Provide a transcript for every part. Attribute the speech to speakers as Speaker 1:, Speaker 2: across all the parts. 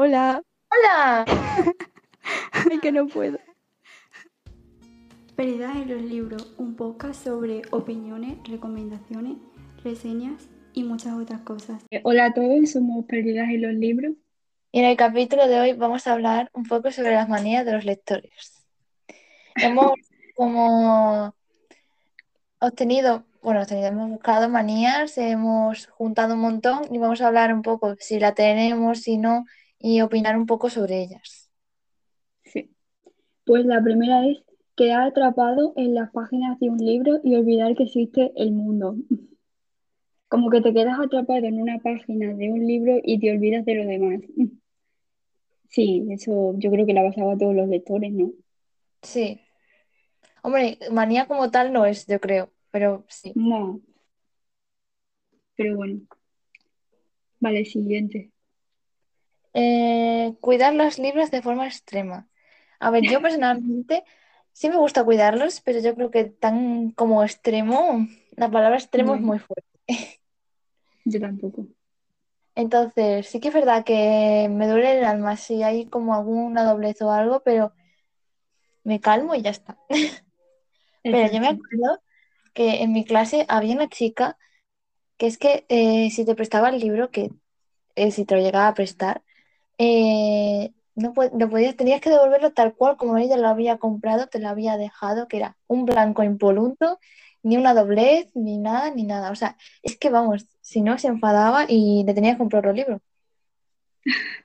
Speaker 1: Hola.
Speaker 2: ¡Hola!
Speaker 1: Ay, que no puedo.
Speaker 3: Perdidas en los libros, un podcast sobre opiniones, recomendaciones, reseñas y muchas otras cosas.
Speaker 4: Hola a todos, somos Perdidas en los libros.
Speaker 2: Y en el capítulo de hoy vamos a hablar un poco sobre las manías de los lectores. Hemos como obtenido, bueno, obtenido, hemos buscado manías, hemos juntado un montón y vamos a hablar un poco si la tenemos, si no, y opinar un poco sobre ellas.
Speaker 4: Sí. Pues la primera es quedar atrapado en las páginas de un libro y olvidar que existe el mundo. Como que te quedas atrapado en una página de un libro y te olvidas de lo demás. Sí, eso yo creo que la pasaba a todos los lectores, ¿no?
Speaker 2: Sí. Hombre, manía como tal no es, yo creo, pero sí.
Speaker 4: No. Pero bueno. Vale, siguiente.
Speaker 2: Eh, cuidar los libros de forma extrema. A ver, yo personalmente sí me gusta cuidarlos, pero yo creo que tan como extremo, la palabra extremo es muy fuerte.
Speaker 4: yo tampoco.
Speaker 2: Entonces, sí que es verdad que me duele el alma si hay como alguna doblez o algo, pero me calmo y ya está. Pero yo me acuerdo que en mi clase había una chica que es que eh, si te prestaba el libro, que eh, si te lo llegaba a prestar, eh, no, no podías, tenías que devolverlo tal cual como ella lo había comprado, te lo había dejado, que era un blanco impoluto, ni una doblez, ni nada, ni nada. O sea, es que vamos, si no se enfadaba y le tenía que comprar libros.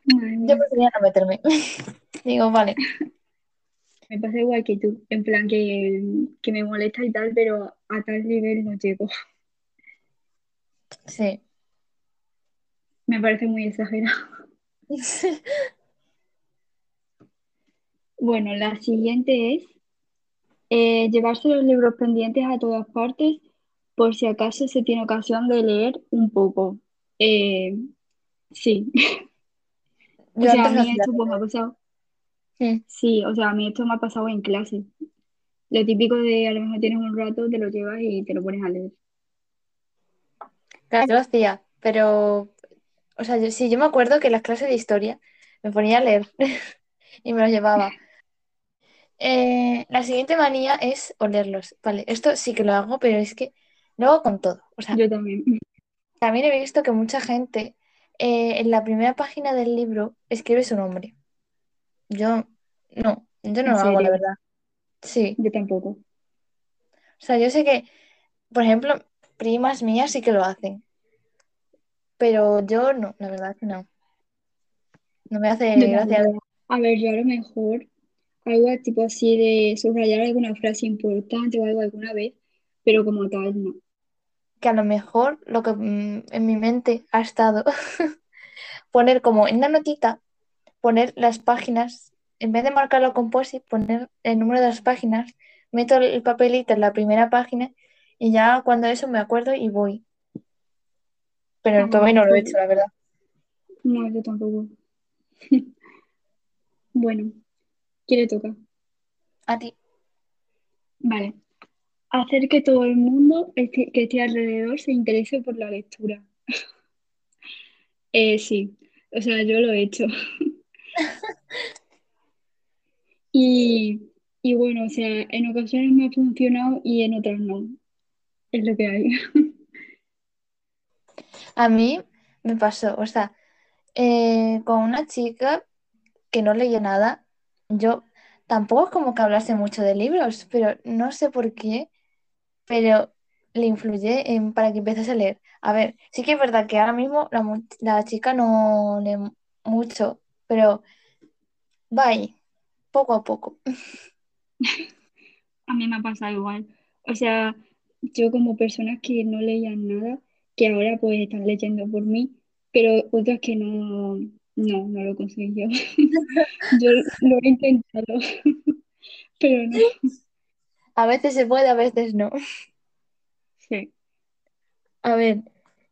Speaker 4: Madre
Speaker 2: Yo prefería no meterme. Digo, vale,
Speaker 4: Me pasa igual que tú, en plan que, que me molesta y tal, pero a tal nivel no llego.
Speaker 2: sí.
Speaker 4: Me parece muy exagerado. Bueno, la siguiente es eh, llevarse los libros pendientes a todas partes por si acaso se tiene ocasión de leer un poco. Eh, sí, o
Speaker 2: Yo
Speaker 4: sea, a mí esto pues me ha pasado, sí, o sea, a mí esto me ha pasado en clase. Lo típico de a lo mejor tienes un rato, te lo llevas y te lo pones a leer.
Speaker 2: Claro, yo lo hacía, pero, o sea, yo, sí, yo me acuerdo que en las clases de historia me ponía a leer y me los llevaba. Eh, la siguiente manía es olerlos. Vale, esto sí que lo hago, pero es que lo hago con todo. O sea,
Speaker 4: Yo también.
Speaker 2: también he visto que mucha gente eh, en la primera página del libro escribe su nombre. Yo no, yo no lo hago, la verdad. Sí,
Speaker 4: yo tampoco.
Speaker 2: o sea, yo sé que, por ejemplo, primas mías sí que lo hacen, pero yo no, la verdad que no. No me hace gracia.
Speaker 4: A ver, yo a lo mejor algo tipo así de subrayar alguna frase importante o algo alguna vez, pero como tal, no.
Speaker 2: que a lo mejor lo que mm, en mi mente ha estado poner como en una notita, poner las páginas, en vez de marcarlo con post-it, poner el número de las páginas, meto el papelito en la primera página y ya cuando eso me acuerdo y voy. Pero todavía no lo he hecho, la verdad.
Speaker 4: no, yo tampoco. Bueno, ¿quién le toca?
Speaker 2: A ti.
Speaker 4: Vale. Hacer que todo el mundo que esté alrededor se interese por la lectura. Eh, sí, o sea, yo lo he hecho. Y, y bueno, o sea, en ocasiones me ha funcionado y en otras no. Es lo que hay.
Speaker 2: A mí me pasó, o sea, eh, con una chica que no leía nada, yo tampoco es como que hablase mucho de libros, pero no sé por qué. pero le influye para que empieces a leer. A ver, sí que es verdad que ahora mismo la, chica no lee mu- mucho, pero va poco a poco.
Speaker 4: A mí me ha pasado igual. O sea, yo como personas que no leían nada, que ahora pues están leyendo por mí, pero otras que no, no, no lo conseguí yo. Yo lo he intentado, pero no.
Speaker 2: A veces se puede, a veces no.
Speaker 4: Sí,
Speaker 2: A ver,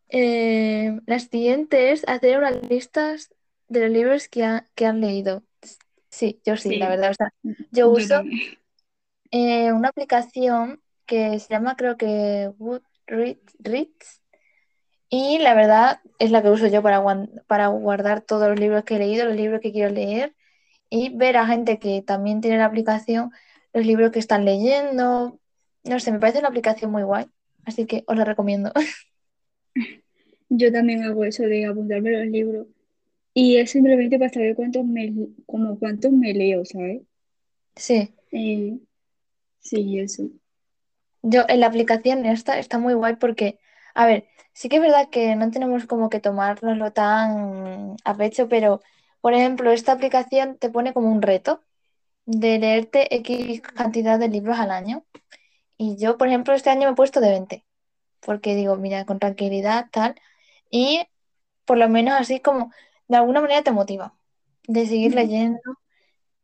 Speaker 2: eh, la siguiente es hacer unas listas de los libros que, ha- que han leído. Sí, yo sí, la verdad. O sea, yo uso eh, una aplicación que se llama, creo que Goodreads, Reads, Y la verdad es la que uso yo para, para guardar todos los libros que he leído, los libros que quiero leer y ver a gente que también tiene la aplicación, los libros que están leyendo. No sé, me parece una aplicación muy guay, así que os la recomiendo.
Speaker 4: Yo también hago eso de apuntarme los libros. Y es simplemente para saber cuántos me, como cuántos me leo, ¿sabes?
Speaker 2: Sí,
Speaker 4: Eh, sí, eso.
Speaker 2: yo en la aplicación esta está muy guay porque, a ver, sí que es verdad que no tenemos como que tomárnoslo tan a pecho, pero, por ejemplo, esta aplicación te pone como un reto de leerte X cantidad de libros al año. Y yo, por ejemplo, este año me he puesto de 20, porque digo, mira, con tranquilidad, tal, y por lo menos así como de alguna manera te motiva de seguir leyendo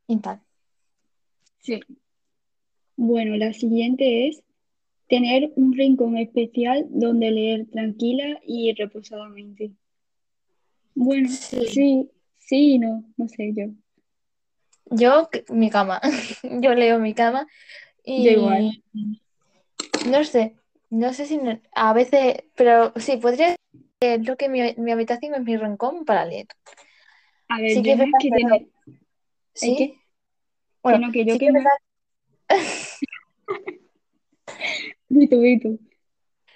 Speaker 2: y tal.
Speaker 4: Sí. Bueno, la siguiente es tener un rincón especial donde leer tranquila y reposadamente. Bueno,
Speaker 2: Sí.
Speaker 4: sí, sí y no, no sé yo.
Speaker 2: Yo, mi cama, yo leo mi cama
Speaker 4: Yo igual.
Speaker 2: y no sé, no sé si no- a veces, pero sí, podría es lo que mi, mi habitación es mi rincón para leer.
Speaker 4: A ver,
Speaker 2: Sí que
Speaker 4: yo
Speaker 2: es
Speaker 4: que
Speaker 2: que
Speaker 4: tener,
Speaker 2: ¿Sí? Bueno,
Speaker 4: Que yo
Speaker 2: sí
Speaker 4: que Vito, Vito.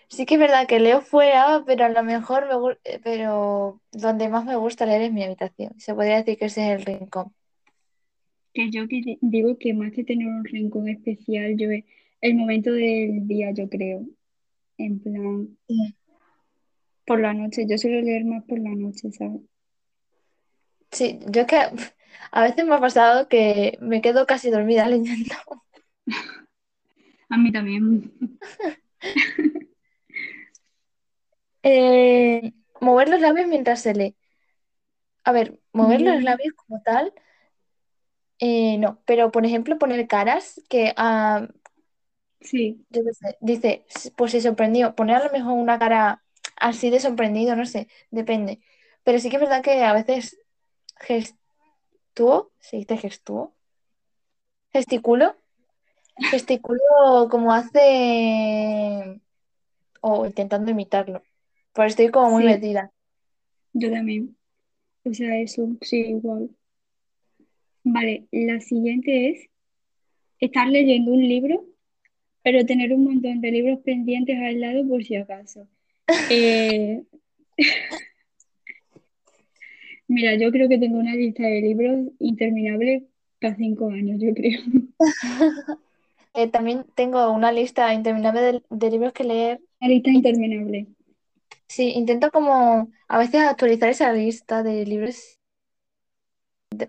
Speaker 2: sí que es verdad que leo fuera, pero a lo mejor me eh, pero donde más me gusta leer es mi habitación. Se podría decir que ese es el rincón.
Speaker 4: Que yo que di- digo que más que tener un rincón especial, yo es el momento del día, yo creo. En plan,
Speaker 2: Sí.
Speaker 4: por la noche. Yo suelo leer más por la noche, ¿sabes?
Speaker 2: Sí, yo es que a veces me ha pasado que me quedo casi dormida leyendo.
Speaker 4: A mí también.
Speaker 2: Eh, mover los labios mientras se lee. A ver, mover los labios como tal, eh, no, pero por ejemplo poner caras que, ah,
Speaker 4: sí,
Speaker 2: yo qué sé, dice, pues se sorprendió, poner a lo mejor una cara así de sorprendido, no sé, depende. Pero sí que es verdad que a veces gestúo, ¿se dice gestúo? Gesticulo, gesticulo como hace, o intentando imitarlo, pero estoy como muy
Speaker 4: sí,
Speaker 2: metida.
Speaker 4: yo también. O sea, eso, sí, igual. Vale, la siguiente es estar leyendo un libro, pero tener un montón de libros pendientes al lado por si acaso. Eh, mira, yo creo que tengo una lista de libros interminable para cinco años, yo creo.
Speaker 2: Eh, también tengo una lista interminable de, de libros que leer.
Speaker 4: Una lista interminable.
Speaker 2: sí, intento como a veces actualizar esa lista de libros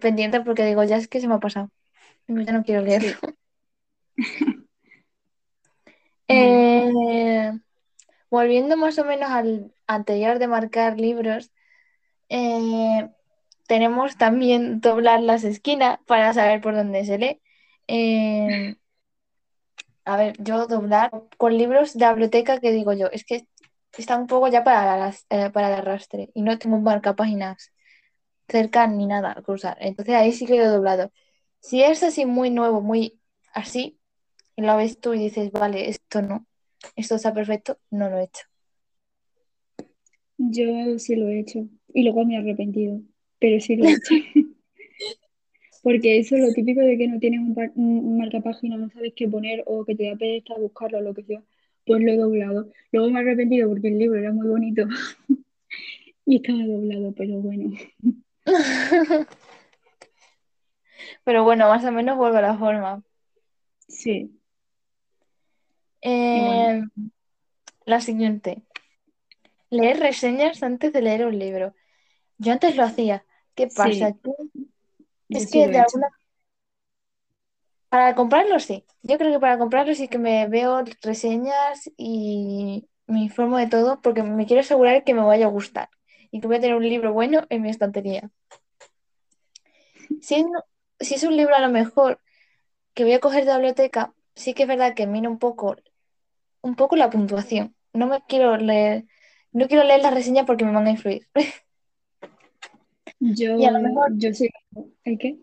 Speaker 2: pendientes porque digo, ya es que se me ha pasado. Ya no quiero leer.
Speaker 4: Sí, vale.
Speaker 2: Eh, volviendo más o menos al anterior de marcar libros, eh, tenemos también doblar las esquinas para saber por dónde se lee. Eh, a ver, yo doblar con libros de la biblioteca que digo yo, es que está un poco ya para, eh, para el arrastre y no tengo un marcapáginas cerca ni nada a cruzar. Entonces ahí sí que lo he doblado. Si es así muy nuevo, muy así, y lo ves tú y dices, vale, esto no, esto está perfecto, no lo he hecho.
Speaker 4: Yo sí lo he hecho y luego me he arrepentido, pero sí lo he hecho. Porque eso es lo típico de que no tienes un, par- un marcapágina, no sabes qué poner o que te da pereza buscarlo o lo que sea, pues lo he doblado. Luego me he arrepentido porque el libro era muy bonito y estaba doblado, pero bueno,
Speaker 2: Pero bueno, más o menos vuelvo a la forma.
Speaker 4: sí. Bueno,
Speaker 2: Eh, la siguiente, leer reseñas antes de leer un libro. Yo antes lo hacía. ¿Qué pasa?
Speaker 4: sí,
Speaker 2: Que
Speaker 4: yo
Speaker 2: es que de alguna Para comprarlo sí. Yo creo que para comprarlo sí que me veo reseñas y me informo de todo porque me quiero asegurar que me vaya a gustar y que voy a tener un libro bueno en mi estantería. Si, no- si es un libro a lo mejor que voy a coger de la biblioteca, sí que es verdad que miro un poco, un poco la puntuación. No me quiero leer, no quiero leer las reseñas porque me van a influir. Y a lo
Speaker 4: Yo,
Speaker 2: mejor,
Speaker 4: yo sí. ¿El qué?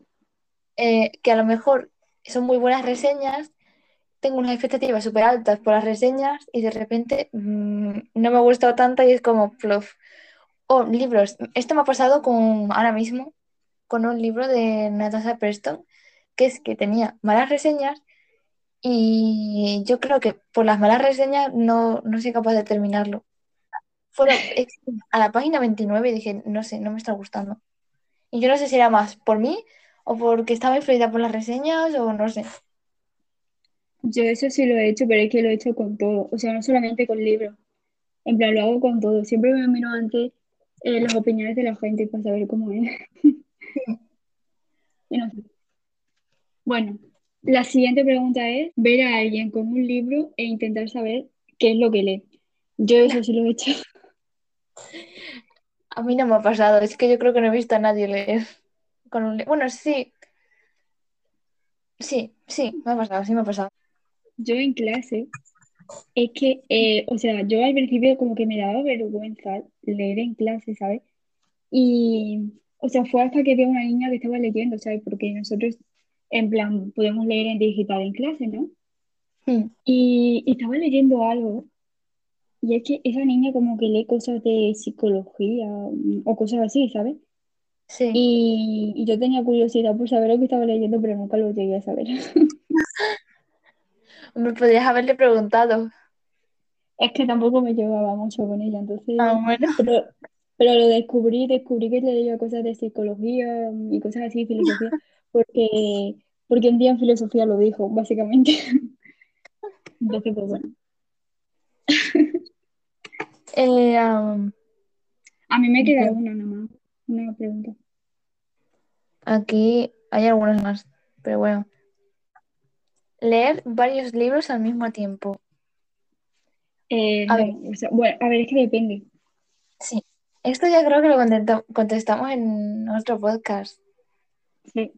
Speaker 2: eh, que a lo mejor son muy buenas reseñas tengo unas expectativas súper altas por las reseñas y de repente mm, no me ha gustado tanto y es como plof. O libros. Esto me ha pasado con ahora mismo con un libro de Natasha Preston, que es que tenía malas reseñas y yo creo que por las malas reseñas no, no soy capaz de terminarlo. Fue la- es- a la página 29 y dije, no sé, no me está gustando. Y yo no sé si era más por mí o porque estaba influida por las reseñas o no sé.
Speaker 4: Yo eso sí lo he hecho, pero es que lo he hecho con todo. O sea, no solamente con libros. En plan, lo hago con todo. Siempre me miro antes eh, las opiniones de la gente para saber cómo es. Y no sé. Bueno, la siguiente pregunta es ver a alguien con un libro e intentar saber qué es lo que lee. Yo eso sí lo he hecho.
Speaker 2: A mí no me ha pasado, es que yo creo que no he visto a nadie leer con un Bueno, sí, sí, sí, me ha pasado, sí me ha pasado.
Speaker 4: Yo en clase, es que, eh, o sea, yo al principio como que me daba vergüenza leer en clase, ¿sabes? Y, o sea, fue hasta que vi a una niña que estaba leyendo, ¿sabes? Porque nosotros, en plan, podemos leer en digital en clase, ¿no?
Speaker 2: Hmm,
Speaker 4: Y, y estaba leyendo algo, y es que esa niña como que lee cosas de psicología mm, o cosas así, ¿sabes?
Speaker 2: Sí.
Speaker 4: Y, y yo tenía curiosidad por saber lo que estaba leyendo, pero nunca lo llegué a saber.
Speaker 2: Me podrías haberle preguntado.
Speaker 4: Es que tampoco me llevaba mucho con ella, entonces...
Speaker 2: Ah, bueno.
Speaker 4: Pero, pero lo descubrí, descubrí que leía cosas de psicología y cosas así, filosofía, porque, porque un día en filosofía lo dijo, básicamente. Entonces, pues bueno.
Speaker 2: Eh,
Speaker 4: A mí me queda una nada más, una pregunta.
Speaker 2: aquí hay algunos más, pero bueno. Leer varios libros al mismo tiempo.
Speaker 4: Eh,
Speaker 2: A
Speaker 4: no,
Speaker 2: ver.
Speaker 4: o sea, bueno, a ver, es que depende.
Speaker 2: Sí. Esto ya creo que lo contestamos en otro podcast.
Speaker 4: Sí,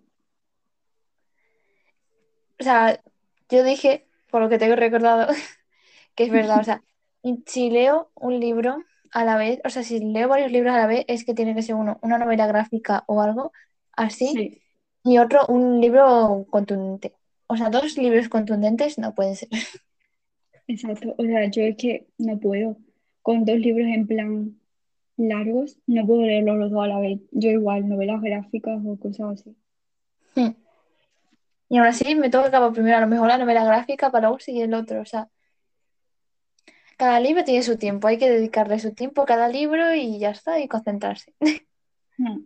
Speaker 2: O sea, yo dije, por lo que tengo recordado, que es verdad. O sea, si leo un libro a la vez, o sea, si leo varios libros a la vez, es que tiene que ser uno, una novela gráfica o algo así,
Speaker 4: sí,
Speaker 2: y otro, un libro contundente. O sea, dos libros contundentes no pueden ser.
Speaker 4: exacto. O sea, yo es que no puedo. Con dos libros en plan largos, no puedo leerlos los dos a la vez. Yo igual, novelas gráficas o cosas así.
Speaker 2: Hmm. Y aún así me acabar primero a lo mejor la novela gráfica para luego seguir el otro. O sea, cada libro tiene su tiempo, hay que dedicarle su tiempo a cada libro y ya está, y concentrarse.
Speaker 4: Hmm.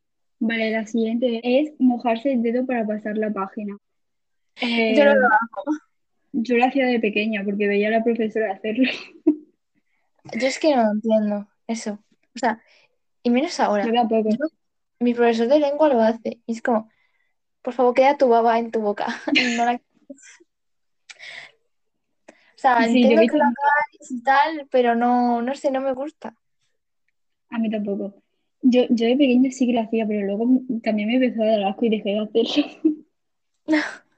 Speaker 4: Vale, la siguiente es mojarse el dedo para pasar la página.
Speaker 2: Yo no
Speaker 4: Eh,
Speaker 2: lo hago.
Speaker 4: yo lo hacía de pequeña porque veía a la profesora hacerlo.
Speaker 2: Yo es que no lo entiendo eso. O sea, y menos
Speaker 4: Yo
Speaker 2: ahora.
Speaker 4: tampoco.
Speaker 2: Yo- mi profesor de lengua lo hace. Y es como, por favor, queda tu baba en tu boca. No la- sea,
Speaker 4: Sí,
Speaker 2: entiendo que lo hagáis y tal, pero no, no sé, no me gusta.
Speaker 4: a mí tampoco. Yo, yo de pequeña sí que lo hacía, pero luego también me empezó a dar asco y dejé de hacerlo.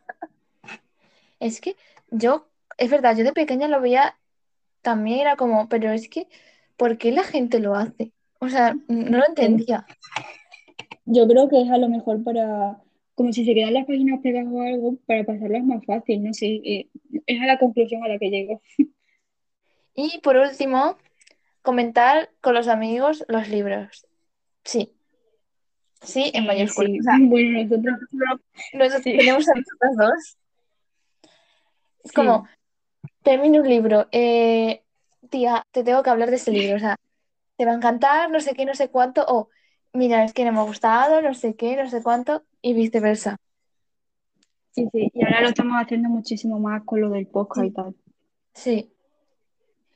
Speaker 2: Es que yo, es verdad, yo de pequeña lo veía, también era como, pero es que, ¿por qué la gente lo hace? O sea, no lo entendía.
Speaker 4: Yo creo que es a lo mejor para, como si se quedan las páginas pegadas o algo, para pasarlas más fácil, no sé. eh, es a la conclusión a la que llego.
Speaker 2: Y por último, comentar con los amigos los libros. Sí, sí, en mayúsculas.
Speaker 4: sí,
Speaker 2: O sea,
Speaker 4: bueno, nosotros
Speaker 2: nosotros
Speaker 4: sí,
Speaker 2: tenemos a nosotras dos. Es como, termino un libro, eh, tía, te tengo que hablar de ese libro, o sea, te va a encantar, no sé qué, no sé cuánto, o mira, es que no me ha gustado, no sé qué, no sé cuánto, y viceversa.
Speaker 4: Sí, sí, y ahora lo estamos haciendo muchísimo más con lo del podcast y tal.
Speaker 2: sí.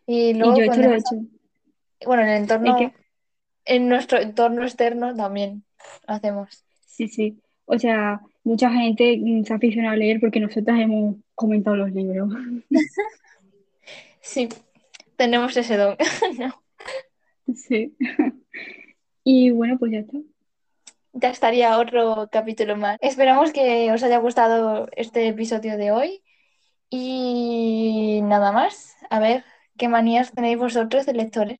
Speaker 2: Y
Speaker 4: Y
Speaker 2: luego
Speaker 4: yo
Speaker 2: con
Speaker 4: esto lo he hecho.
Speaker 2: bueno, en el
Speaker 4: ¿El
Speaker 2: entorno, en nuestro entorno externo también lo hacemos.
Speaker 4: Sí, sí. O sea, mucha gente se aficiona a leer porque nosotras hemos comentado los libros.
Speaker 2: Sí, tenemos ese don. No.
Speaker 4: Sí. Y bueno, pues ya está.
Speaker 2: Ya estaría otro capítulo más. Esperamos que os haya gustado este episodio de hoy. Y nada más. A ver qué manías tenéis vosotros de lectores.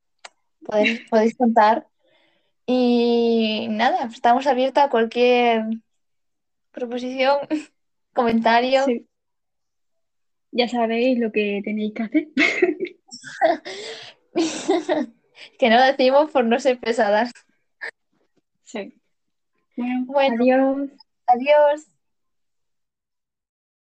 Speaker 2: Podéis, podéis contar. Y nada, estamos abiertos a cualquier proposición, comentario.
Speaker 4: Sí. ya sabéis lo que tenéis que hacer.
Speaker 2: que no lo decimos por no ser pesadas.
Speaker 4: Sí. Bueno,
Speaker 2: Bueno.
Speaker 4: adiós.
Speaker 2: Adiós.